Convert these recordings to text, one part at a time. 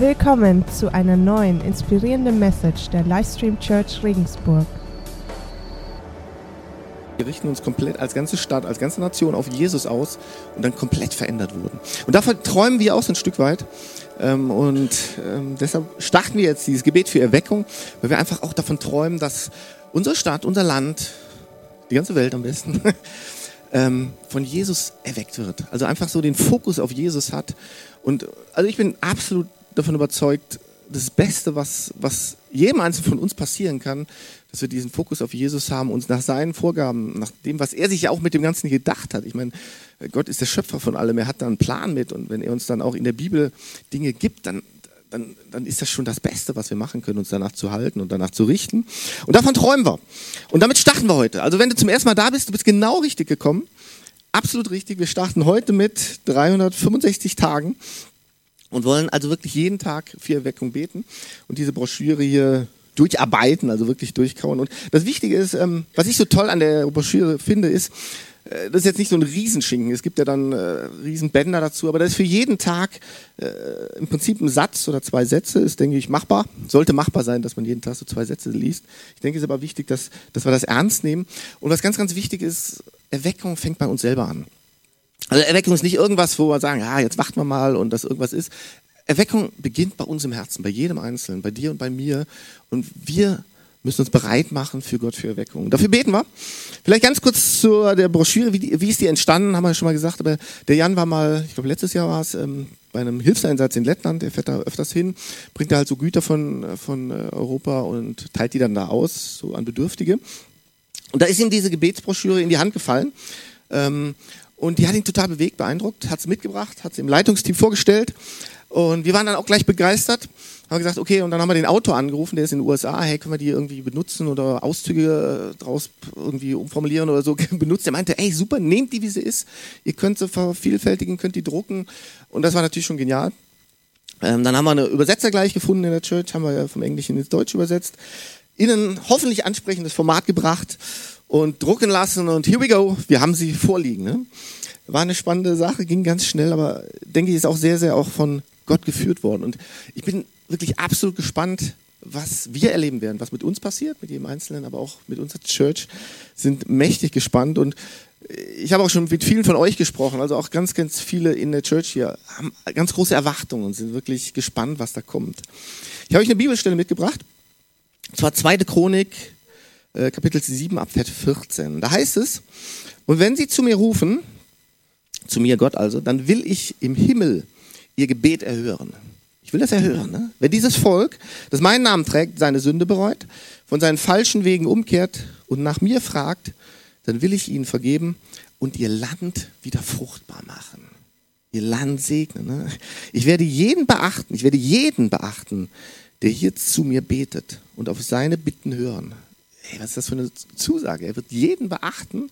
Willkommen zu einer neuen inspirierenden Message der Livestream Church Regensburg. Wir richten uns komplett als ganze Stadt, als ganze Nation auf Jesus aus und dann komplett verändert wurden. Und davon träumen wir auch so ein Stück weit. Ähm, und ähm, deshalb starten wir jetzt dieses Gebet für Erweckung, weil wir einfach auch davon träumen, dass unsere Stadt, unser Land, die ganze Welt am besten, ähm, von Jesus erweckt wird. Also einfach so den Fokus auf Jesus hat. Und also ich bin absolut davon überzeugt, das Beste, was, was jedem Einzelnen von uns passieren kann, dass wir diesen Fokus auf Jesus haben, uns nach seinen Vorgaben, nach dem, was er sich ja auch mit dem Ganzen gedacht hat. Ich meine, Gott ist der Schöpfer von allem, er hat da einen Plan mit und wenn er uns dann auch in der Bibel Dinge gibt, dann, dann, dann ist das schon das Beste, was wir machen können, uns danach zu halten und danach zu richten. Und davon träumen wir. Und damit starten wir heute. Also wenn du zum ersten Mal da bist, du bist genau richtig gekommen. Absolut richtig. Wir starten heute mit 365 Tagen und wollen also wirklich jeden Tag für Erweckung beten und diese Broschüre hier durcharbeiten, also wirklich durchkauen. Und das Wichtige ist, ähm, was ich so toll an der Broschüre finde, ist, äh, das ist jetzt nicht so ein Riesenschinken. Es gibt ja dann äh, Riesenbänder dazu, aber das ist für jeden Tag äh, im Prinzip ein Satz oder zwei Sätze, ist, denke ich, machbar. Sollte machbar sein, dass man jeden Tag so zwei Sätze liest. Ich denke, es ist aber wichtig, dass, dass wir das ernst nehmen. Und was ganz, ganz wichtig ist, Erweckung fängt bei uns selber an. Also Erweckung ist nicht irgendwas, wo wir sagen, ja, jetzt warten wir mal und das irgendwas ist. Erweckung beginnt bei uns im Herzen, bei jedem Einzelnen, bei dir und bei mir. Und wir müssen uns bereit machen für Gott, für Erweckung. Dafür beten wir. Vielleicht ganz kurz zu der Broschüre, wie, die, wie ist die entstanden, haben wir schon mal gesagt. Aber der Jan war mal, ich glaube letztes Jahr war es, ähm, bei einem Hilfseinsatz in Lettland, der fährt da öfters hin, bringt da halt so Güter von, von äh, Europa und teilt die dann da aus, so an Bedürftige. Und da ist ihm diese Gebetsbroschüre in die Hand gefallen. Ähm, und die hat ihn total bewegt, beeindruckt, hat es mitgebracht, hat es im Leitungsteam vorgestellt. Und wir waren dann auch gleich begeistert. Haben gesagt, okay, und dann haben wir den Autor angerufen, der ist in den USA, hey, können wir die irgendwie benutzen oder Auszüge äh, draus irgendwie umformulieren oder so benutzt. Er meinte, ey, super, nehmt die, wie sie ist. Ihr könnt sie vervielfältigen, könnt die drucken. Und das war natürlich schon genial. Ähm, dann haben wir eine Übersetzer gleich gefunden in der Church, haben wir ja vom Englischen ins Deutsche übersetzt. Ihnen hoffentlich ansprechendes Format gebracht und drucken lassen und here we go, wir haben sie vorliegen. Ne? War eine spannende Sache, ging ganz schnell, aber denke ich, ist auch sehr, sehr auch von Gott geführt worden. Und ich bin wirklich absolut gespannt, was wir erleben werden, was mit uns passiert, mit jedem Einzelnen, aber auch mit unserer Church, sind mächtig gespannt und ich habe auch schon mit vielen von euch gesprochen, also auch ganz, ganz viele in der Church hier haben ganz große Erwartungen und sind wirklich gespannt, was da kommt. Ich habe euch eine Bibelstelle mitgebracht, und zwar zweite Chronik, äh, Kapitel 7 ab Vers 14. Da heißt es, und wenn sie zu mir rufen, zu mir Gott also, dann will ich im Himmel ihr Gebet erhören. Ich will das erhören. Ne? Wenn dieses Volk, das meinen Namen trägt, seine Sünde bereut, von seinen falschen Wegen umkehrt und nach mir fragt, dann will ich ihnen vergeben und ihr Land wieder fruchtbar machen. Ihr Land segnen. Ne? Ich werde jeden beachten, ich werde jeden beachten, der hier zu mir betet und auf seine Bitten hören. Hey, was ist das für eine Zusage? Er wird jeden beachten,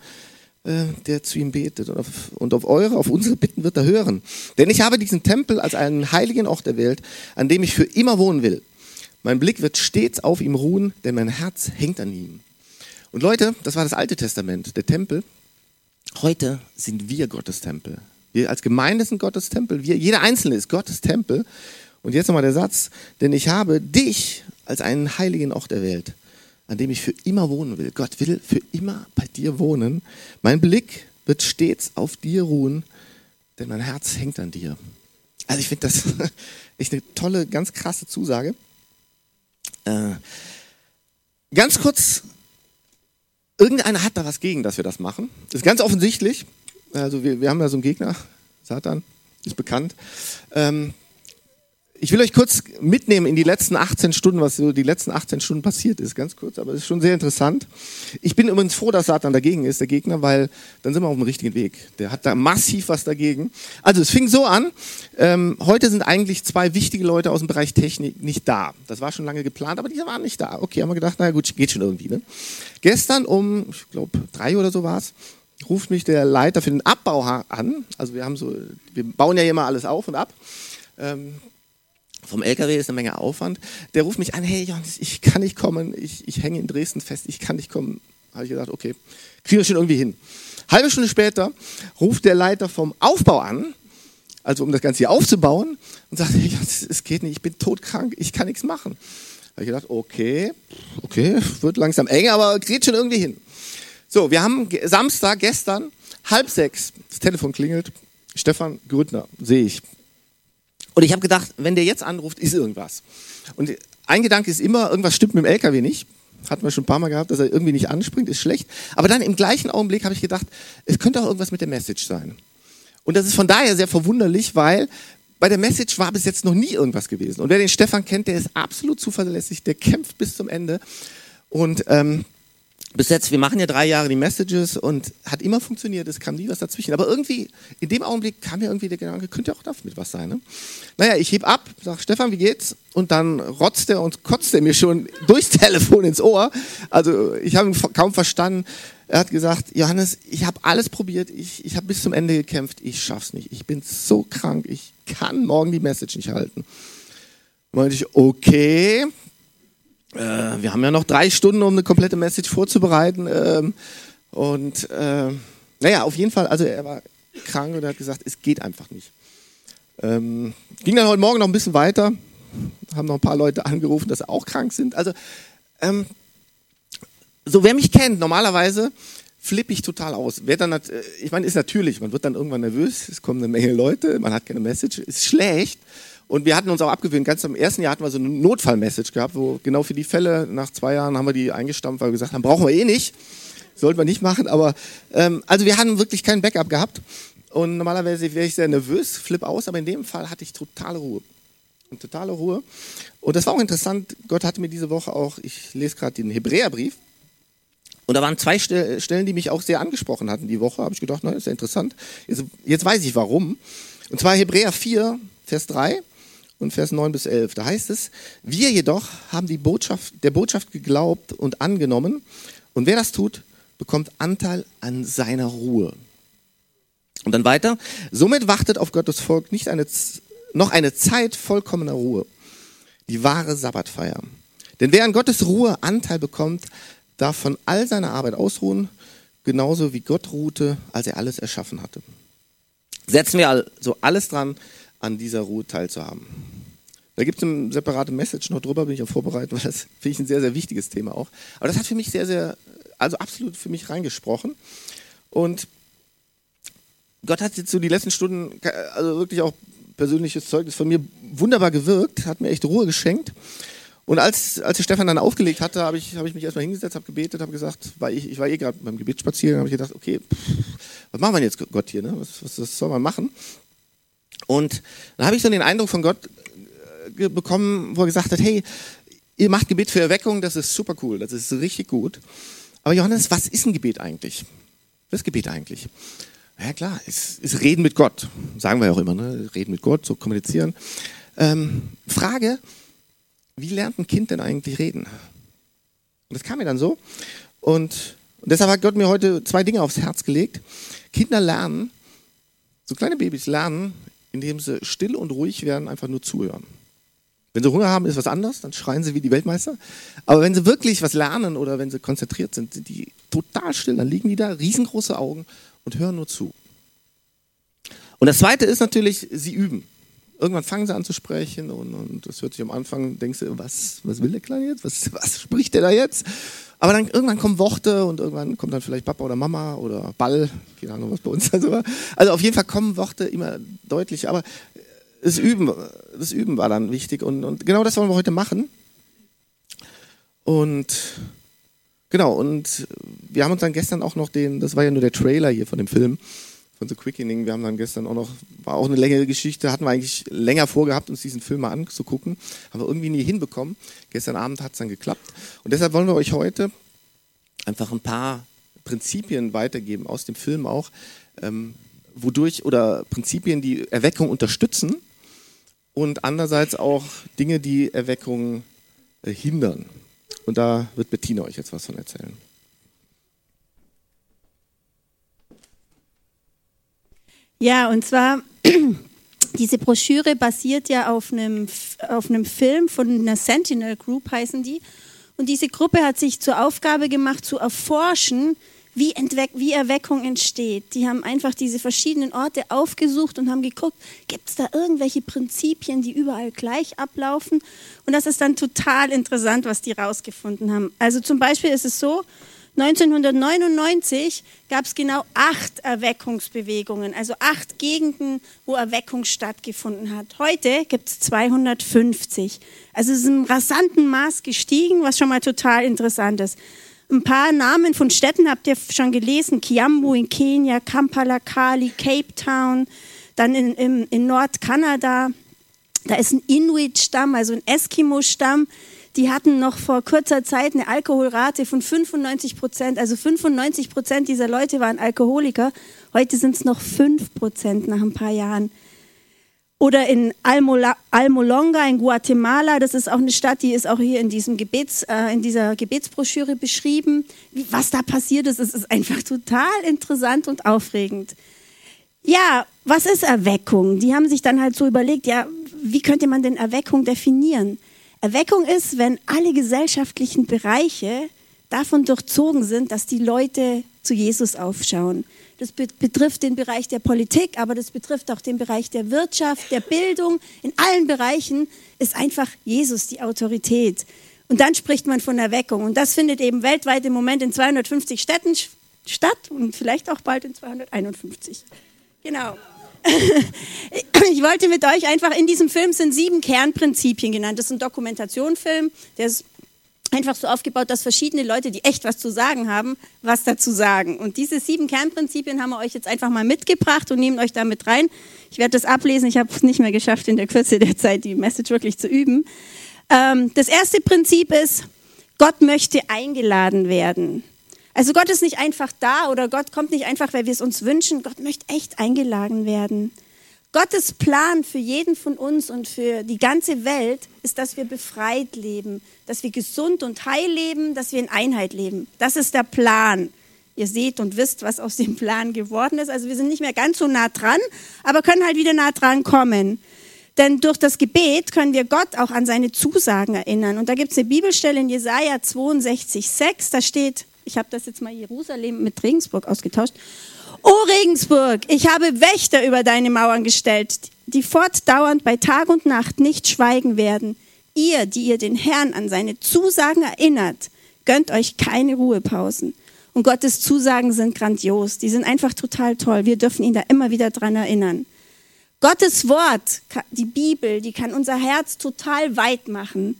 äh, der zu ihm betet. Und auf, und auf eure, auf unsere Bitten wird er hören. Denn ich habe diesen Tempel als einen heiligen Ort der Welt, an dem ich für immer wohnen will. Mein Blick wird stets auf ihm ruhen, denn mein Herz hängt an ihm. Und Leute, das war das Alte Testament, der Tempel. Heute sind wir Gottes Tempel. Wir als Gemeinde sind Gottes Tempel. Wir, jeder Einzelne ist Gottes Tempel. Und jetzt nochmal der Satz, denn ich habe dich als einen heiligen Ort erwählt an dem ich für immer wohnen will. Gott will für immer bei dir wohnen. Mein Blick wird stets auf dir ruhen, denn mein Herz hängt an dir. Also ich finde das echt eine tolle, ganz krasse Zusage. Äh, ganz kurz, irgendeiner hat da was gegen, dass wir das machen. Das ist ganz offensichtlich. Also wir, wir haben ja so einen Gegner, Satan, ist bekannt. Ähm, ich will euch kurz mitnehmen in die letzten 18 Stunden, was so die letzten 18 Stunden passiert ist, ganz kurz, aber es ist schon sehr interessant. Ich bin übrigens froh, dass Satan dagegen ist, der Gegner, weil dann sind wir auf dem richtigen Weg. Der hat da massiv was dagegen. Also es fing so an, ähm, heute sind eigentlich zwei wichtige Leute aus dem Bereich Technik nicht da. Das war schon lange geplant, aber die waren nicht da. Okay, haben wir gedacht, naja gut, geht schon irgendwie. Ne? Gestern um, ich glaube, drei oder so war es, ruft mich der Leiter für den Abbau an. Also wir haben so, wir bauen ja immer alles auf und ab. Ähm, vom LKW ist eine Menge Aufwand. Der ruft mich an, hey Jons, ich kann nicht kommen, ich, ich hänge in Dresden fest, ich kann nicht kommen. Habe ich gesagt, okay, kriegen wir schon irgendwie hin. Halbe Stunde später ruft der Leiter vom Aufbau an, also um das Ganze hier aufzubauen, und sagte, es geht nicht, ich bin todkrank, ich kann nichts machen. Habe ich gedacht, okay, okay, wird langsam eng, aber geht schon irgendwie hin. So, wir haben Samstag, gestern, halb sechs, das Telefon klingelt, Stefan Grüttner, sehe ich. Und ich habe gedacht, wenn der jetzt anruft, ist irgendwas. Und ein Gedanke ist immer, irgendwas stimmt mit dem LKW nicht. Hatten wir schon ein paar Mal gehabt, dass er irgendwie nicht anspringt, ist schlecht. Aber dann im gleichen Augenblick habe ich gedacht, es könnte auch irgendwas mit der Message sein. Und das ist von daher sehr verwunderlich, weil bei der Message war bis jetzt noch nie irgendwas gewesen. Und wer den Stefan kennt, der ist absolut zuverlässig, der kämpft bis zum Ende. Und ähm, bis jetzt, wir machen ja drei Jahre die Messages und hat immer funktioniert, es kam nie was dazwischen. Aber irgendwie, in dem Augenblick kam mir irgendwie der Gedanke, könnte auch damit was sein. Ne? Naja, ich heb ab, sag, Stefan, wie geht's? Und dann rotzt er und kotzt er mir schon durchs Telefon ins Ohr. Also ich habe ihn kaum verstanden. Er hat gesagt, Johannes, ich habe alles probiert, ich, ich habe bis zum Ende gekämpft, ich schaff's nicht. Ich bin so krank, ich kann morgen die Message nicht halten. Meinte ich, okay, äh, wir haben ja noch drei Stunden, um eine komplette Message vorzubereiten. Ähm, und äh, naja, auf jeden Fall, also er war krank und er hat gesagt, es geht einfach nicht. Ähm, ging dann heute Morgen noch ein bisschen weiter, haben noch ein paar Leute angerufen, dass sie auch krank sind. Also, ähm, so wer mich kennt, normalerweise flippe ich total aus. Wer dann, hat, äh, ich meine, ist natürlich, man wird dann irgendwann nervös, es kommen eine Menge Leute, man hat keine Message, ist schlecht. Und wir hatten uns auch abgewöhnt, ganz am ersten Jahr hatten wir so eine Notfallmessage gehabt, wo genau für die Fälle, nach zwei Jahren haben wir die eingestampft, weil wir gesagt haben, brauchen wir eh nicht, sollten wir nicht machen, aber ähm, also wir hatten wirklich kein Backup gehabt und normalerweise wäre ich sehr nervös, flip aus, aber in dem Fall hatte ich totale Ruhe. Und totale Ruhe. Und das war auch interessant, Gott hatte mir diese Woche auch, ich lese gerade den Hebräerbrief, und da waren zwei Stellen, die mich auch sehr angesprochen hatten die Woche. Habe ich gedacht, na, ist ja interessant. Jetzt, jetzt weiß ich warum. Und zwar Hebräer 4, Vers 3 und Vers 9 bis 11. Da heißt es, wir jedoch haben die Botschaft, der Botschaft geglaubt und angenommen. Und wer das tut, bekommt Anteil an seiner Ruhe. Und dann weiter, somit wartet auf Gottes Volk nicht eine, noch eine Zeit vollkommener Ruhe, die wahre Sabbatfeier. Denn wer an Gottes Ruhe Anteil bekommt, darf von all seiner Arbeit ausruhen, genauso wie Gott ruhte, als er alles erschaffen hatte. Setzen wir also alles dran, an dieser Ruhe teilzuhaben. Da gibt es eine separate Message noch drüber, bin ich auch vorbereitet, weil das finde ich ein sehr, sehr wichtiges Thema auch. Aber das hat für mich sehr, sehr, also absolut für mich reingesprochen. Und Gott hat jetzt so die letzten Stunden, also wirklich auch persönliches Zeugnis von mir wunderbar gewirkt, hat mir echt Ruhe geschenkt. Und als, als der Stefan dann aufgelegt hatte, habe ich, hab ich mich erstmal hingesetzt, habe gebetet, habe gesagt, weil ich, ich war eh gerade beim Gebetsspaziergang, habe ich gedacht, okay, pff, was machen wir jetzt Gott hier, ne? was, was, was soll man machen? Und dann habe ich so den Eindruck von Gott äh, bekommen, wo er gesagt hat, hey, ihr macht Gebet für Erweckung, das ist super cool, das ist richtig gut. Aber Johannes, was ist ein Gebet eigentlich? Was ist Gebet eigentlich? Ja klar, es ist Reden mit Gott. Sagen wir ja auch immer, ne? Reden mit Gott, so kommunizieren. Ähm, Frage, wie lernt ein Kind denn eigentlich reden? Und das kam mir dann so. Und, und deshalb hat Gott mir heute zwei Dinge aufs Herz gelegt. Kinder lernen, so kleine Babys lernen, indem sie still und ruhig werden, einfach nur zuhören. Wenn sie Hunger haben, ist was anderes, dann schreien sie wie die Weltmeister. Aber wenn sie wirklich was lernen oder wenn sie konzentriert sind, sind die total still. Dann liegen die da, riesengroße Augen und hören nur zu. Und das Zweite ist natürlich, sie üben. Irgendwann fangen sie an zu sprechen und, und das hört sich am Anfang, denkst du, was, was will der Kleine jetzt? Was, was spricht der da jetzt? Aber dann irgendwann kommen Worte und irgendwann kommt dann vielleicht Papa oder Mama oder Ball, keine Ahnung, was bei uns also war. Also auf jeden Fall kommen Worte immer deutlich, aber das Üben, das Üben war dann wichtig und, und genau das wollen wir heute machen. Und genau, und wir haben uns dann gestern auch noch den, das war ja nur der Trailer hier von dem Film, von The Quickening. Wir haben dann gestern auch noch, war auch eine längere Geschichte, hatten wir eigentlich länger vorgehabt, uns diesen Film mal anzugucken, haben wir irgendwie nie hinbekommen. Gestern Abend hat es dann geklappt. Und deshalb wollen wir euch heute einfach ein paar Prinzipien weitergeben aus dem Film auch, ähm, wodurch oder Prinzipien, die Erweckung unterstützen und andererseits auch Dinge, die Erweckung äh, hindern. Und da wird Bettina euch jetzt was von erzählen. Ja, und zwar, diese Broschüre basiert ja auf einem, auf einem Film von einer Sentinel Group, heißen die. Und diese Gruppe hat sich zur Aufgabe gemacht, zu erforschen, wie, Entweck wie Erweckung entsteht. Die haben einfach diese verschiedenen Orte aufgesucht und haben geguckt, gibt es da irgendwelche Prinzipien, die überall gleich ablaufen? Und das ist dann total interessant, was die rausgefunden haben. Also zum Beispiel ist es so, 1999 gab es genau acht Erweckungsbewegungen, also acht Gegenden, wo Erweckung stattgefunden hat. Heute gibt es 250. Also es ist im rasanten Maß gestiegen, was schon mal total interessant ist. Ein paar Namen von Städten habt ihr schon gelesen. Kiambu in Kenia, Kampala, Kali, Cape Town, dann in, in, in Nordkanada. Da ist ein Inuit-Stamm, also ein Eskimo-Stamm. Die hatten noch vor kurzer Zeit eine Alkoholrate von 95 Prozent. Also 95 Prozent dieser Leute waren Alkoholiker. Heute sind es noch 5 Prozent nach ein paar Jahren. Oder in Almolonga in Guatemala, das ist auch eine Stadt, die ist auch hier in, diesem Gebets, äh, in dieser Gebetsbroschüre beschrieben. Was da passiert ist, ist einfach total interessant und aufregend. Ja, was ist Erweckung? Die haben sich dann halt so überlegt, ja, wie könnte man denn Erweckung definieren? Erweckung ist, wenn alle gesellschaftlichen Bereiche davon durchzogen sind, dass die Leute zu Jesus aufschauen. Das betrifft den Bereich der Politik, aber das betrifft auch den Bereich der Wirtschaft, der Bildung. In allen Bereichen ist einfach Jesus die Autorität. Und dann spricht man von Erweckung. Und das findet eben weltweit im Moment in 250 Städten statt und vielleicht auch bald in 251. Genau. Ich wollte mit euch einfach, in diesem Film sind sieben Kernprinzipien genannt. Das ist ein Dokumentationfilm, der ist einfach so aufgebaut, dass verschiedene Leute, die echt was zu sagen haben, was dazu sagen. Und diese sieben Kernprinzipien haben wir euch jetzt einfach mal mitgebracht und nehmen euch damit rein. Ich werde das ablesen. Ich habe es nicht mehr geschafft, in der Kürze der Zeit die Message wirklich zu üben. Ähm, das erste Prinzip ist, Gott möchte eingeladen werden. Also Gott ist nicht einfach da oder Gott kommt nicht einfach, weil wir es uns wünschen. Gott möchte echt eingeladen werden. Gottes Plan für jeden von uns und für die ganze Welt ist, dass wir befreit leben, dass wir gesund und heil leben, dass wir in Einheit leben. Das ist der Plan. Ihr seht und wisst, was aus dem Plan geworden ist. Also wir sind nicht mehr ganz so nah dran, aber können halt wieder nah dran kommen. Denn durch das Gebet können wir Gott auch an seine Zusagen erinnern. Und da gibt es eine Bibelstelle in Jesaja 62, 6. Da steht, ich habe das jetzt mal Jerusalem mit Regensburg ausgetauscht. O Regensburg, ich habe Wächter über deine Mauern gestellt, die fortdauernd bei Tag und Nacht nicht schweigen werden. Ihr, die ihr den Herrn an seine Zusagen erinnert, gönnt euch keine Ruhepausen. Und Gottes Zusagen sind grandios. Die sind einfach total toll. Wir dürfen ihn da immer wieder dran erinnern. Gottes Wort, die Bibel, die kann unser Herz total weit machen.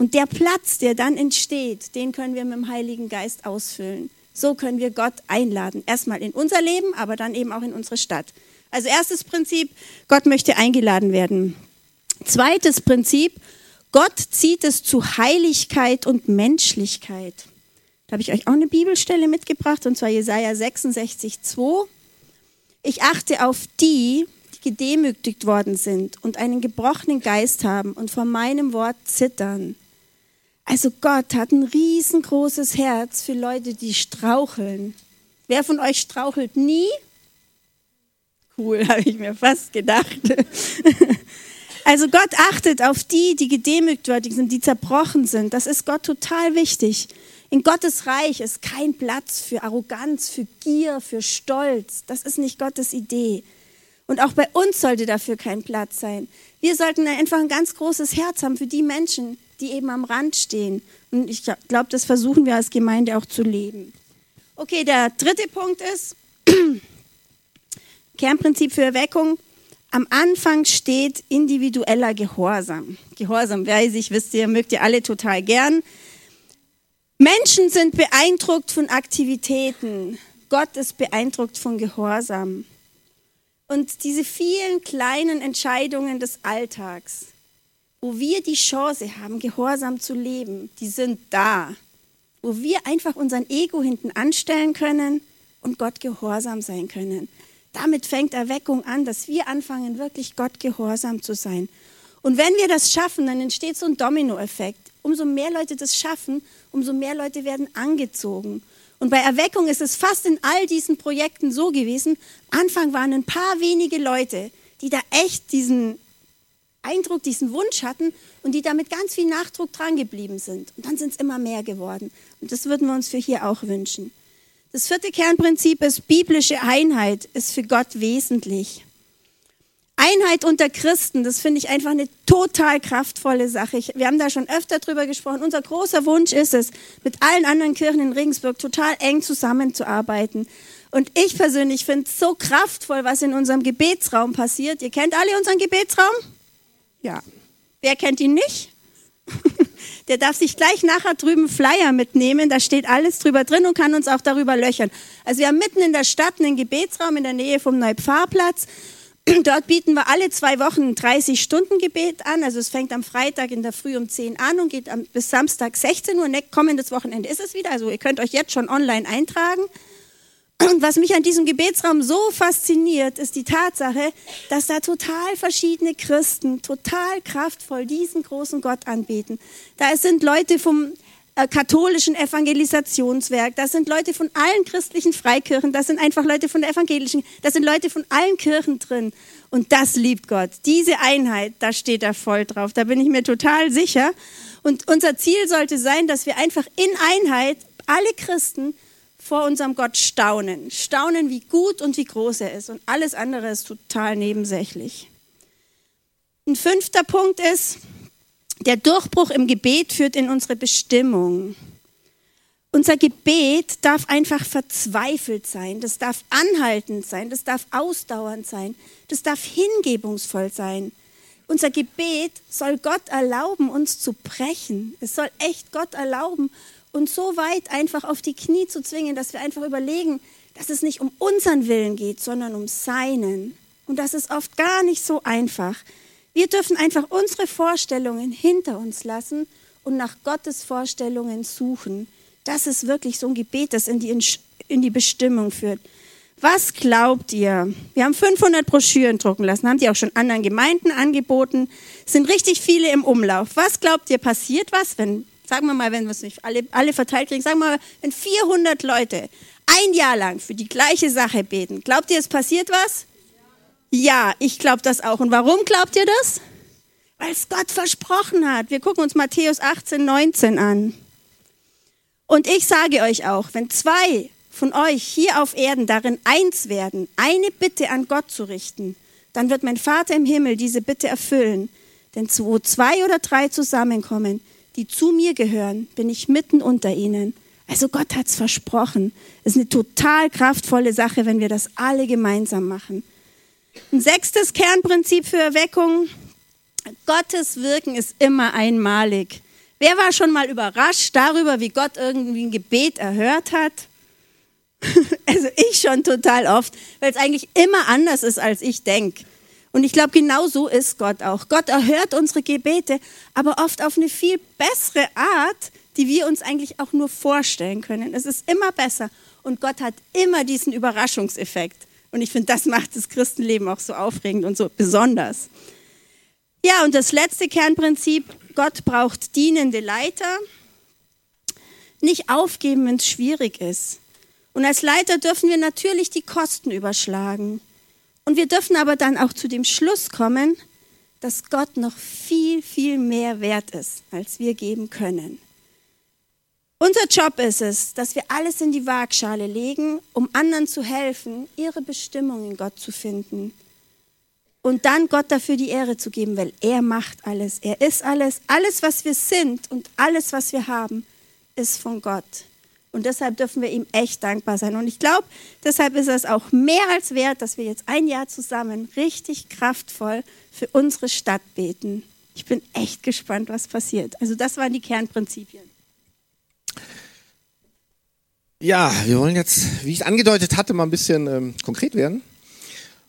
Und der Platz, der dann entsteht, den können wir mit dem Heiligen Geist ausfüllen. So können wir Gott einladen. Erstmal in unser Leben, aber dann eben auch in unsere Stadt. Also erstes Prinzip, Gott möchte eingeladen werden. Zweites Prinzip, Gott zieht es zu Heiligkeit und Menschlichkeit. Da habe ich euch auch eine Bibelstelle mitgebracht, und zwar Jesaja 66, 2. Ich achte auf die, die gedemütigt worden sind und einen gebrochenen Geist haben und vor meinem Wort zittern. Also Gott hat ein riesengroßes Herz für Leute, die straucheln. Wer von euch strauchelt nie? Cool, habe ich mir fast gedacht. Also Gott achtet auf die, die gedemütigt sind, die zerbrochen sind. Das ist Gott total wichtig. In Gottes Reich ist kein Platz für Arroganz, für Gier, für Stolz. Das ist nicht Gottes Idee. Und auch bei uns sollte dafür kein Platz sein. Wir sollten einfach ein ganz großes Herz haben für die Menschen, die eben am Rand stehen. Und ich glaube, das versuchen wir als Gemeinde auch zu leben. Okay, der dritte Punkt ist, Kernprinzip für Erweckung, am Anfang steht individueller Gehorsam. Gehorsam, weiß ich, wisst ihr, mögt ihr alle total gern. Menschen sind beeindruckt von Aktivitäten. Gott ist beeindruckt von Gehorsam. Und diese vielen kleinen Entscheidungen des Alltags, wo wir die Chance haben, gehorsam zu leben, die sind da. Wo wir einfach unseren Ego hinten anstellen können und Gott gehorsam sein können. Damit fängt Erweckung an, dass wir anfangen, wirklich Gott gehorsam zu sein. Und wenn wir das schaffen, dann entsteht so ein Dominoeffekt. Umso mehr Leute das schaffen, umso mehr Leute werden angezogen. Und bei Erweckung ist es fast in all diesen Projekten so gewesen, Anfang waren ein paar wenige Leute, die da echt diesen Eindruck, diesen Wunsch hatten und die damit ganz viel Nachdruck dran geblieben sind. Und dann sind es immer mehr geworden. Und das würden wir uns für hier auch wünschen. Das vierte Kernprinzip ist, biblische Einheit ist für Gott wesentlich. Einheit unter Christen, das finde ich einfach eine total kraftvolle Sache. Ich, wir haben da schon öfter drüber gesprochen. Unser großer Wunsch ist es, mit allen anderen Kirchen in Regensburg total eng zusammenzuarbeiten. Und ich persönlich finde es so kraftvoll, was in unserem Gebetsraum passiert. Ihr kennt alle unseren Gebetsraum? Ja. Wer kennt ihn nicht? Der darf sich gleich nachher drüben Flyer mitnehmen. Da steht alles drüber drin und kann uns auch darüber löchern. Also wir haben mitten in der Stadt einen Gebetsraum in der Nähe vom Neupfarrplatz. Dort bieten wir alle zwei Wochen ein 30-Stunden-Gebet an. Also es fängt am Freitag in der Früh um 10 an und geht bis Samstag 16 Uhr. Kommendes Wochenende ist es wieder. Also ihr könnt euch jetzt schon online eintragen. Und was mich an diesem Gebetsraum so fasziniert, ist die Tatsache, dass da total verschiedene Christen total kraftvoll diesen großen Gott anbeten. Da sind Leute vom katholischen Evangelisationswerk, das sind Leute von allen christlichen Freikirchen, das sind einfach Leute von der evangelischen, das sind Leute von allen Kirchen drin. Und das liebt Gott. Diese Einheit, da steht er voll drauf. Da bin ich mir total sicher. Und unser Ziel sollte sein, dass wir einfach in Einheit, alle Christen, vor unserem Gott staunen. Staunen, wie gut und wie groß er ist. Und alles andere ist total nebensächlich. Ein fünfter Punkt ist, der Durchbruch im Gebet führt in unsere Bestimmung. Unser Gebet darf einfach verzweifelt sein, das darf anhaltend sein, das darf ausdauernd sein, das darf hingebungsvoll sein. Unser Gebet soll Gott erlauben, uns zu brechen. Es soll echt Gott erlauben, uns so weit einfach auf die Knie zu zwingen, dass wir einfach überlegen, dass es nicht um unseren Willen geht, sondern um seinen. Und das ist oft gar nicht so einfach. Wir dürfen einfach unsere Vorstellungen hinter uns lassen und nach Gottes Vorstellungen suchen. Das ist wirklich so ein Gebet, das in die, in die Bestimmung führt. Was glaubt ihr? Wir haben 500 Broschüren drucken lassen, haben die auch schon anderen Gemeinden angeboten. Sind richtig viele im Umlauf. Was glaubt ihr, passiert was, wenn, sagen wir mal, wenn wir es nicht alle, alle verteilt kriegen, sagen wir mal, wenn 400 Leute ein Jahr lang für die gleiche Sache beten, glaubt ihr, es passiert was? Ja, ich glaube das auch. Und warum glaubt ihr das? Weil es Gott versprochen hat. Wir gucken uns Matthäus 18, 19 an. Und ich sage euch auch, wenn zwei von euch hier auf Erden darin eins werden, eine Bitte an Gott zu richten, dann wird mein Vater im Himmel diese Bitte erfüllen. Denn wo zwei oder drei zusammenkommen, die zu mir gehören, bin ich mitten unter ihnen. Also Gott hat's versprochen. Es ist eine total kraftvolle Sache, wenn wir das alle gemeinsam machen. Ein sechstes Kernprinzip für Erweckung. Gottes Wirken ist immer einmalig. Wer war schon mal überrascht darüber, wie Gott irgendwie ein Gebet erhört hat? Also ich schon total oft, weil es eigentlich immer anders ist, als ich denke. Und ich glaube, genau so ist Gott auch. Gott erhört unsere Gebete, aber oft auf eine viel bessere Art, die wir uns eigentlich auch nur vorstellen können. Es ist immer besser. Und Gott hat immer diesen Überraschungseffekt. Und ich finde, das macht das Christenleben auch so aufregend und so besonders. Ja, und das letzte Kernprinzip, Gott braucht dienende Leiter. Nicht aufgeben, wenn es schwierig ist. Und als Leiter dürfen wir natürlich die Kosten überschlagen. Und wir dürfen aber dann auch zu dem Schluss kommen, dass Gott noch viel, viel mehr wert ist, als wir geben können. Unser Job ist es, dass wir alles in die Waagschale legen, um anderen zu helfen, ihre Bestimmung in Gott zu finden. Und dann Gott dafür die Ehre zu geben, weil er macht alles. Er ist alles. Alles, was wir sind und alles, was wir haben, ist von Gott. Und deshalb dürfen wir ihm echt dankbar sein. Und ich glaube, deshalb ist es auch mehr als wert, dass wir jetzt ein Jahr zusammen richtig kraftvoll für unsere Stadt beten. Ich bin echt gespannt, was passiert. Also das waren die Kernprinzipien. Ja, wir wollen jetzt, wie ich angedeutet hatte, mal ein bisschen ähm, konkret werden.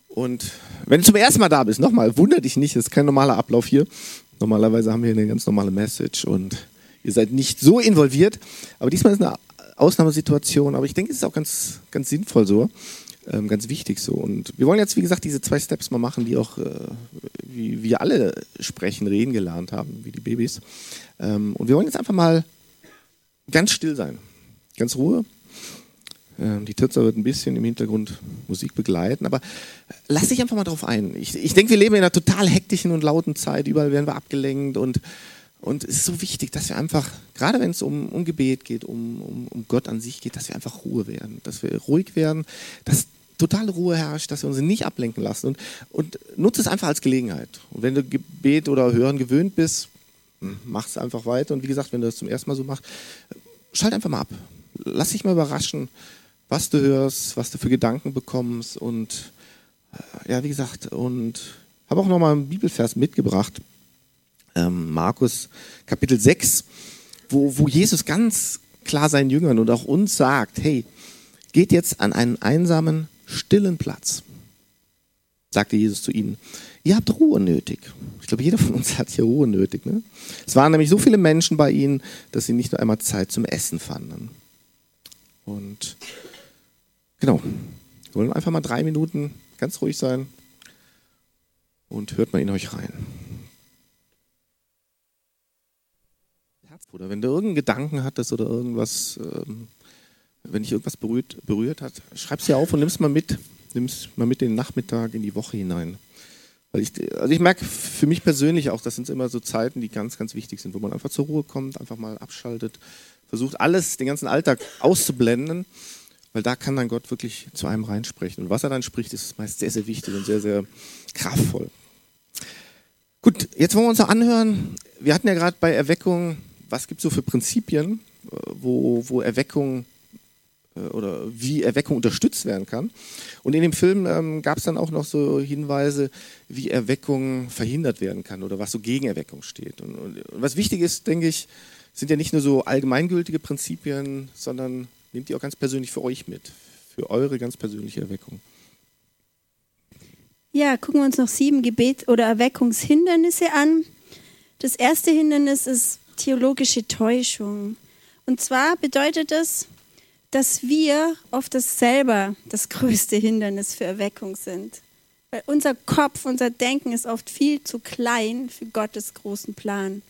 Und wenn du zum ersten Mal da bist, nochmal, wunder dich nicht, das ist kein normaler Ablauf hier. Normalerweise haben wir eine ganz normale Message und ihr seid nicht so involviert. Aber diesmal ist eine Ausnahmesituation, aber ich denke, es ist auch ganz, ganz sinnvoll so, ähm, ganz wichtig so. Und wir wollen jetzt, wie gesagt, diese zwei Steps mal machen, die auch, äh, wie wir alle sprechen, reden gelernt haben, wie die Babys. Ähm, und wir wollen jetzt einfach mal ganz still sein, ganz Ruhe ähm, die Tirza wird ein bisschen im Hintergrund Musik begleiten, aber lass dich einfach mal drauf ein. Ich, ich denke, wir leben in einer total hektischen und lauten Zeit. Überall werden wir abgelenkt und, Und es ist so wichtig, dass wir einfach, gerade wenn es um, um Gebet geht, um, um, um Gott an sich geht, dass wir einfach Ruhe werden, dass wir ruhig werden, dass totale Ruhe herrscht, dass wir uns nicht ablenken lassen und, und nutze es einfach als Gelegenheit. Und wenn du Gebet oder Hören gewöhnt bist, mach es einfach weiter. Und wie gesagt, wenn du das zum ersten Mal so machst, schalt einfach mal ab. Lass dich mal überraschen, was du hörst, was du für Gedanken bekommst und äh, ja, wie gesagt, und habe auch nochmal einen Bibelvers mitgebracht ähm, Markus Kapitel 6, wo, wo Jesus ganz klar seinen Jüngern und auch uns sagt, hey, geht jetzt an einen einsamen, stillen Platz, sagte Jesus zu ihnen. Ihr habt Ruhe nötig. Ich glaube, jeder von uns hat hier Ruhe nötig. Ne? Es waren nämlich so viele Menschen bei ihnen, dass sie nicht nur einmal Zeit zum Essen fanden. Und genau, wir wollen einfach mal drei Minuten ganz ruhig sein und hört mal in euch rein. Oder wenn du irgendeinen Gedanken hattest oder irgendwas, ähm, wenn dich irgendwas berührt, berührt hat, schreib es dir auf und nimm es mal mit. Nimm es mal mit in den Nachmittag, in die Woche hinein. Ich, also ich merke für mich persönlich auch, das sind immer so Zeiten, die ganz, ganz wichtig sind, wo man einfach zur Ruhe kommt, einfach mal abschaltet, versucht alles, den ganzen Alltag auszublenden, weil da kann dann Gott wirklich zu einem reinsprechen. Und was er dann spricht, ist meist sehr, sehr wichtig und sehr, sehr kraftvoll. Gut, jetzt wollen wir uns noch anhören. Wir hatten ja gerade bei Erweckung was gibt es so für Prinzipien, äh, wo, wo Erweckung oder wie Erweckung unterstützt werden kann. Und in dem Film ähm, gab es dann auch noch so Hinweise, wie Erweckung verhindert werden kann oder was so gegen Erweckung steht. Und, und, und, was wichtig ist, denke ich, sind ja nicht nur so allgemeingültige Prinzipien, sondern nehmt die auch ganz persönlich für euch mit, für eure ganz persönliche Erweckung. Ja, gucken wir uns noch sieben Gebet- oder Erweckungshindernisse an. Das erste Hindernis ist theologische Täuschung. Und zwar bedeutet das, dass wir oft das selber das größte Hindernis für Erweckung sind. Weil unser Kopf, unser Denken ist oft viel zu klein für Gottes großen Plan.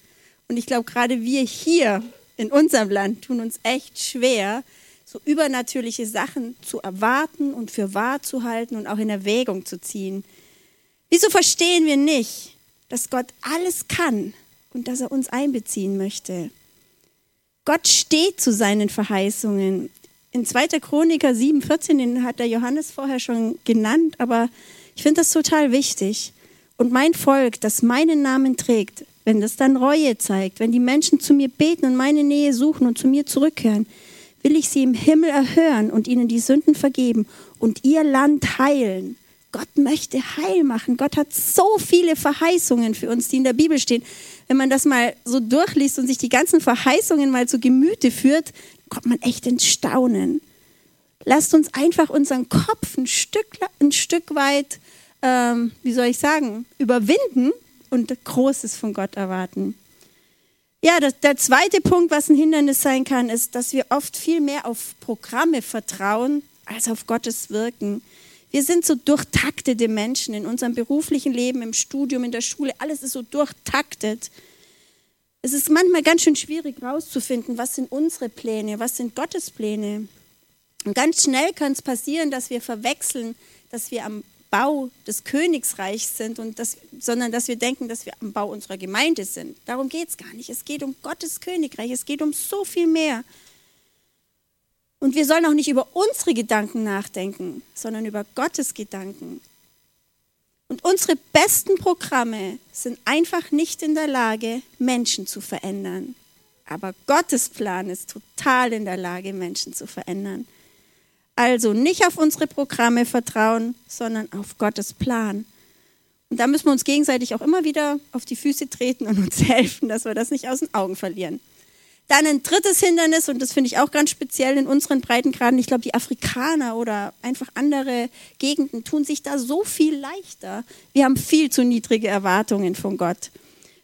Und ich glaube, gerade wir hier in unserem Land tun uns echt schwer, so übernatürliche Sachen zu erwarten und für wahr zu halten und auch in Erwägung zu ziehen. Wieso verstehen wir nicht, dass Gott alles kann und dass er uns einbeziehen möchte. Gott steht zu seinen Verheißungen. In 2. Chroniker 7,14, den hat der Johannes vorher schon genannt, aber ich finde das total wichtig. Und mein Volk, das meinen Namen trägt, wenn das dann Reue zeigt, wenn die Menschen zu mir beten und meine Nähe suchen und zu mir zurückkehren, will ich sie im Himmel erhören und ihnen die Sünden vergeben und ihr Land heilen. Gott möchte heil machen. Gott hat so viele Verheißungen für uns, die in der Bibel stehen wenn man das mal so durchliest und sich die ganzen Verheißungen mal zu Gemüte führt, kommt man echt ins Staunen. Lasst uns einfach unseren Kopf ein Stück, ein Stück weit, ähm, wie soll ich sagen, überwinden und Großes von Gott erwarten. Ja, das, der zweite Punkt, was ein Hindernis sein kann, ist, dass wir oft viel mehr auf Programme vertrauen als auf Gottes Wirken. Wir sind so durchtaktete Menschen in unserem beruflichen Leben, im Studium, in der Schule. Alles ist so durchtaktet. Es ist manchmal ganz schön schwierig herauszufinden, was sind unsere Pläne, was sind Gottes Pläne. Und ganz schnell kann es passieren, dass wir verwechseln, dass wir am Bau des Königsreichs sind, und das, sondern dass wir denken, dass wir am Bau unserer Gemeinde sind. Darum geht es gar nicht. Es geht um Gottes Königreich. Es geht um so viel mehr. Und wir sollen auch nicht über unsere Gedanken nachdenken, sondern über Gottes Gedanken. Und unsere besten Programme sind einfach nicht in der Lage, Menschen zu verändern. Aber Gottes Plan ist total in der Lage, Menschen zu verändern. Also nicht auf unsere Programme vertrauen, sondern auf Gottes Plan. Und da müssen wir uns gegenseitig auch immer wieder auf die Füße treten und uns helfen, dass wir das nicht aus den Augen verlieren. Dann ein drittes Hindernis, und das finde ich auch ganz speziell in unseren Breitengraden. Ich glaube, die Afrikaner oder einfach andere Gegenden tun sich da so viel leichter. Wir haben viel zu niedrige Erwartungen von Gott.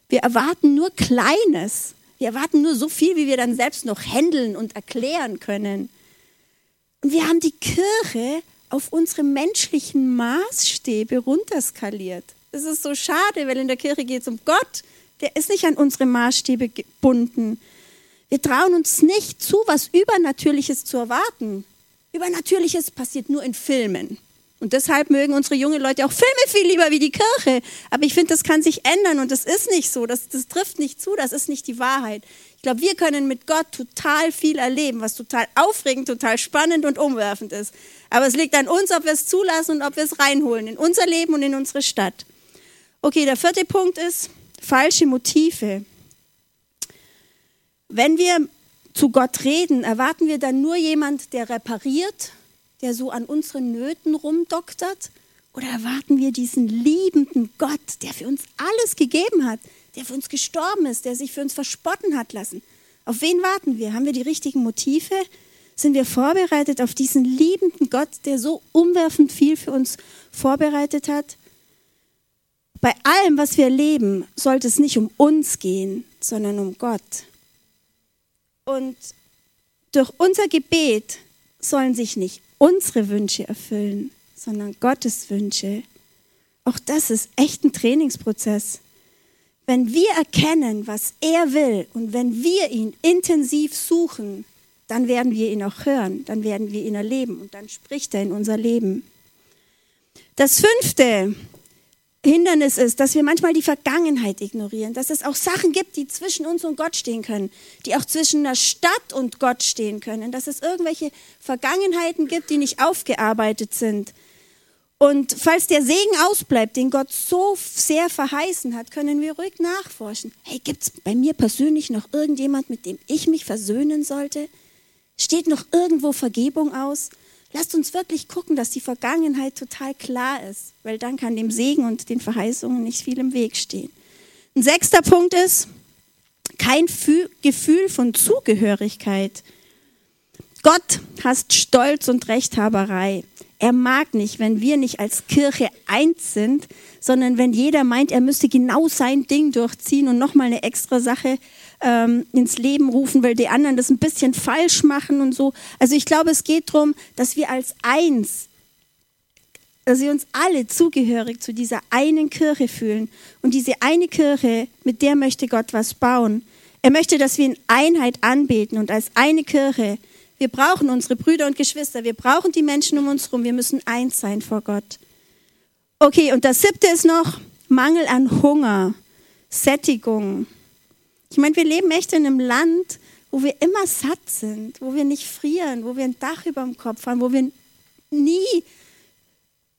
Wir erwarten nur Kleines. Wir erwarten nur so viel, wie wir dann selbst noch handeln und erklären können. Und wir haben die Kirche auf unsere menschlichen Maßstäbe runterskaliert. Das ist so schade, weil in der Kirche geht es um Gott. Der ist nicht an unsere Maßstäbe gebunden. Wir trauen uns nicht zu, was Übernatürliches zu erwarten. Übernatürliches passiert nur in Filmen. Und deshalb mögen unsere jungen Leute auch Filme viel lieber wie die Kirche. Aber ich finde, das kann sich ändern und das ist nicht so. Das, das trifft nicht zu, das ist nicht die Wahrheit. Ich glaube, wir können mit Gott total viel erleben, was total aufregend, total spannend und umwerfend ist. Aber es liegt an uns, ob wir es zulassen und ob wir es reinholen in unser Leben und in unsere Stadt. Okay, der vierte Punkt ist falsche Motive. Wenn wir zu Gott reden, erwarten wir dann nur jemand, der repariert, der so an unseren Nöten rumdoktert? Oder erwarten wir diesen liebenden Gott, der für uns alles gegeben hat, der für uns gestorben ist, der sich für uns verspotten hat lassen? Auf wen warten wir? Haben wir die richtigen Motive? Sind wir vorbereitet auf diesen liebenden Gott, der so umwerfend viel für uns vorbereitet hat? Bei allem, was wir erleben, sollte es nicht um uns gehen, sondern um Gott. Und durch unser Gebet sollen sich nicht unsere Wünsche erfüllen, sondern Gottes Wünsche. Auch das ist echt ein Trainingsprozess. Wenn wir erkennen, was er will und wenn wir ihn intensiv suchen, dann werden wir ihn auch hören, dann werden wir ihn erleben und dann spricht er in unser Leben. Das fünfte, Hindernis ist, dass wir manchmal die Vergangenheit ignorieren, dass es auch Sachen gibt, die zwischen uns und Gott stehen können, die auch zwischen der Stadt und Gott stehen können, dass es irgendwelche Vergangenheiten gibt, die nicht aufgearbeitet sind. Und falls der Segen ausbleibt, den Gott so sehr verheißen hat, können wir ruhig nachforschen. Hey, gibt es bei mir persönlich noch irgendjemand, mit dem ich mich versöhnen sollte? Steht noch irgendwo Vergebung aus? Lasst uns wirklich gucken, dass die Vergangenheit total klar ist, weil dann kann dem Segen und den Verheißungen nicht viel im Weg stehen. Ein sechster Punkt ist, kein Gefühl von Zugehörigkeit. Gott hasst Stolz und Rechthaberei. Er mag nicht, wenn wir nicht als Kirche eins sind, sondern wenn jeder meint, er müsste genau sein Ding durchziehen und nochmal eine extra Sache ähm, ins Leben rufen, weil die anderen das ein bisschen falsch machen und so. Also ich glaube, es geht darum, dass wir als eins, dass wir uns alle zugehörig zu dieser einen Kirche fühlen. Und diese eine Kirche, mit der möchte Gott was bauen. Er möchte, dass wir in Einheit anbeten und als eine Kirche. Wir brauchen unsere Brüder und Geschwister, wir brauchen die Menschen um uns herum, wir müssen eins sein vor Gott. Okay, und das siebte ist noch Mangel an Hunger, Sättigung. Ich meine, wir leben echt in einem Land, wo wir immer satt sind, wo wir nicht frieren, wo wir ein Dach über dem Kopf haben, wo wir nie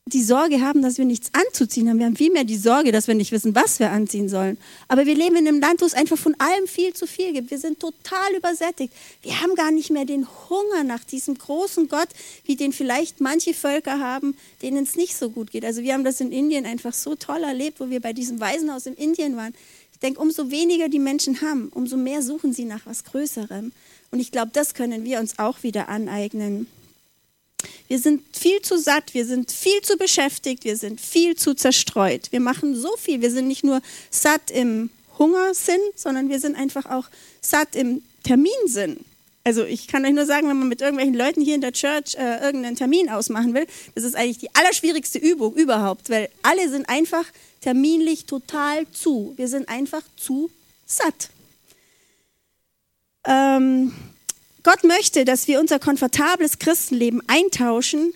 die Sorge haben, dass wir nichts anzuziehen haben. Wir haben vielmehr die Sorge, dass wir nicht wissen, was wir anziehen sollen. Aber wir leben in einem Land, wo es einfach von allem viel zu viel gibt. Wir sind total übersättigt. Wir haben gar nicht mehr den Hunger nach diesem großen Gott, wie den vielleicht manche Völker haben, denen es nicht so gut geht. Also wir haben das in Indien einfach so toll erlebt, wo wir bei diesem Waisenhaus in Indien waren. Denke, umso weniger die Menschen haben, umso mehr suchen sie nach was Größerem. Und ich glaube, das können wir uns auch wieder aneignen. Wir sind viel zu satt, wir sind viel zu beschäftigt, wir sind viel zu zerstreut. Wir machen so viel. Wir sind nicht nur satt im Hungersinn, sondern wir sind einfach auch satt im Terminsinn. Also ich kann euch nur sagen, wenn man mit irgendwelchen Leuten hier in der Church äh, irgendeinen Termin ausmachen will, das ist eigentlich die allerschwierigste Übung überhaupt, weil alle sind einfach terminlich total zu. Wir sind einfach zu satt. Ähm, Gott möchte, dass wir unser komfortables Christenleben eintauschen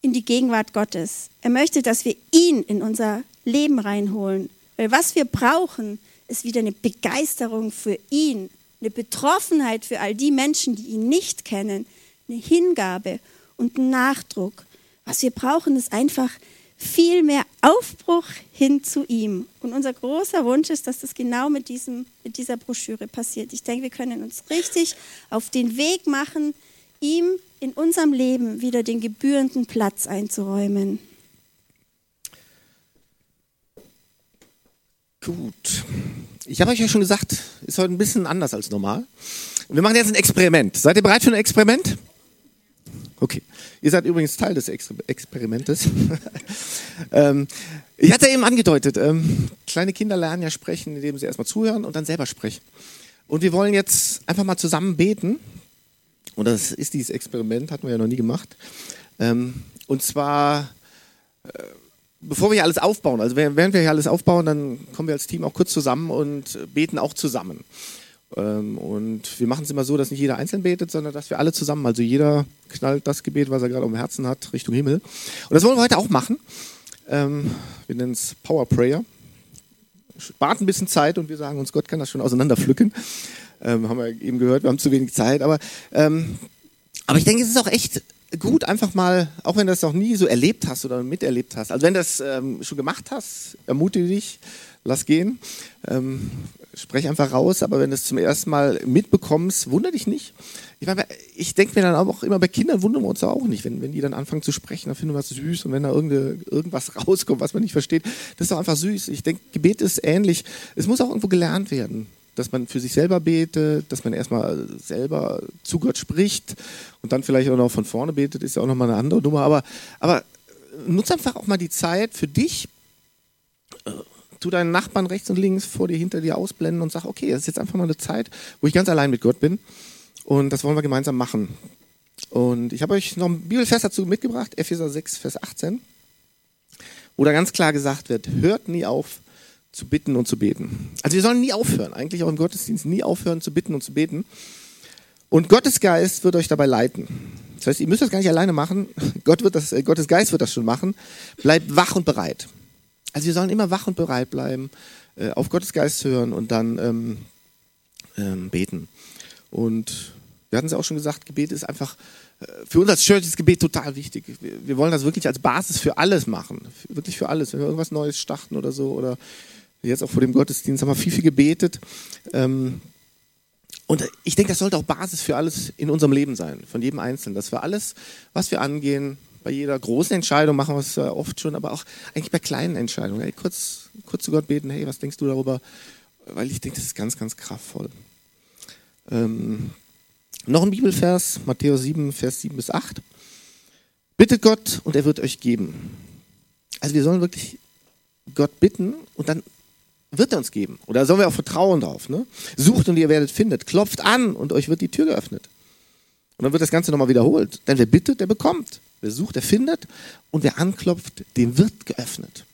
in die Gegenwart Gottes. Er möchte, dass wir ihn in unser Leben reinholen. Weil was wir brauchen, ist wieder eine Begeisterung für ihn, eine Betroffenheit für all die Menschen, die ihn nicht kennen, eine Hingabe und einen Nachdruck. Was wir brauchen, ist einfach viel mehr Aufbruch hin zu ihm. Und unser großer Wunsch ist, dass das genau mit, diesem, mit dieser Broschüre passiert. Ich denke, wir können uns richtig auf den Weg machen, ihm in unserem Leben wieder den gebührenden Platz einzuräumen. Gut. Ich habe euch ja schon gesagt, ist heute ein bisschen anders als normal. Und wir machen jetzt ein Experiment. Seid ihr bereit für ein Experiment? Okay. Ihr seid übrigens Teil des Exper Experimentes. ähm, ich hatte eben angedeutet, ähm, kleine Kinder lernen ja sprechen, indem sie erstmal zuhören und dann selber sprechen. Und wir wollen jetzt einfach mal zusammen beten. Und das ist dieses Experiment, hatten wir ja noch nie gemacht. Ähm, und zwar, äh, bevor wir hier alles aufbauen, also während wir hier alles aufbauen, dann kommen wir als Team auch kurz zusammen und beten auch zusammen. Ähm, und wir machen es immer so, dass nicht jeder einzeln betet, sondern dass wir alle zusammen, also jeder knallt das Gebet, was er gerade am Herzen hat, Richtung Himmel. Und das wollen wir heute auch machen. Ähm, wir nennen es Power Prayer. Spart ein bisschen Zeit und wir sagen uns, Gott kann das schon auseinanderpflücken. Ähm, haben wir eben gehört, wir haben zu wenig Zeit. Aber, aber ich denke, es ist auch echt gut, einfach mal, auch wenn du das noch nie so erlebt hast oder miterlebt hast, also wenn du das ähm, schon gemacht hast, ermutige dich, lass gehen, ähm, sprech einfach raus, aber wenn du es zum ersten Mal mitbekommst, wundere dich nicht. Ich, ich denke mir dann auch immer, bei Kindern wundern wir uns auch nicht, wenn, wenn die dann anfangen zu sprechen, dann finden wir es süß und wenn da irgendwas rauskommt, was man nicht versteht, das ist doch einfach süß. Ich denke, Gebet ist ähnlich. Es muss auch irgendwo gelernt werden dass man für sich selber betet, dass man erstmal selber zu Gott spricht und dann vielleicht auch noch von vorne betet, ist ja auch nochmal eine andere Nummer. Aber, aber nutze einfach auch mal die Zeit für dich. Äh, tu deinen Nachbarn rechts und links vor dir, hinter dir ausblenden und sag, okay, das ist jetzt einfach mal eine Zeit, wo ich ganz allein mit Gott bin. Und das wollen wir gemeinsam machen. Und ich habe euch noch einen Bibelvers dazu mitgebracht, Epheser 6, Vers 18, wo da ganz klar gesagt wird, hört nie auf, zu bitten und zu beten. Also wir sollen nie aufhören, eigentlich auch im Gottesdienst nie aufhören zu bitten und zu beten. Und Gottes Geist wird euch dabei leiten. Das heißt, ihr müsst das gar nicht alleine machen. Gott wird das, äh, Gottes Geist wird das schon machen. Bleibt wach und bereit. Also wir sollen immer wach und bereit bleiben, äh, auf Gottes Geist hören und dann ähm, ähm, beten. Und wir hatten es auch schon gesagt, Gebet ist einfach äh, für uns als Church ist Gebet total wichtig. Wir, wir wollen das wirklich als Basis für alles machen. Wirklich für alles. Wenn wir irgendwas Neues starten oder so oder Jetzt auch vor dem Gottesdienst haben wir viel, viel gebetet. Ähm, und ich denke, das sollte auch Basis für alles in unserem Leben sein, von jedem Einzelnen, dass wir alles, was wir angehen, bei jeder großen Entscheidung machen wir es oft schon, aber auch eigentlich bei kleinen Entscheidungen. Hey, kurz, kurz zu Gott beten, hey, was denkst du darüber? Weil ich denke, das ist ganz, ganz kraftvoll. Ähm, noch ein Bibelvers, Matthäus 7, Vers 7 bis 8. Bittet Gott und er wird euch geben. Also wir sollen wirklich Gott bitten und dann wird er uns geben. Oder sollen wir auch vertrauen drauf? Ne? Sucht und ihr werdet findet. Klopft an und euch wird die Tür geöffnet. Und dann wird das Ganze nochmal wiederholt. Denn wer bittet, der bekommt. Wer sucht, der findet. Und wer anklopft, dem wird geöffnet.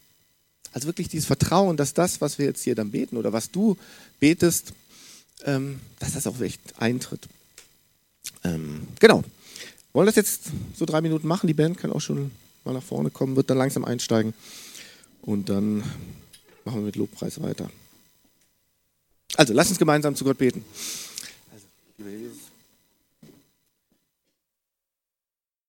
Also wirklich dieses Vertrauen, dass das, was wir jetzt hier dann beten oder was du betest, ähm, dass das auch echt eintritt. Ähm, genau. Wollen das jetzt so drei Minuten machen? Die Band kann auch schon mal nach vorne kommen, wird dann langsam einsteigen. Und dann machen wir mit Lobpreis weiter. Also, lass uns gemeinsam zu Gott beten. Also, lieber Jesus.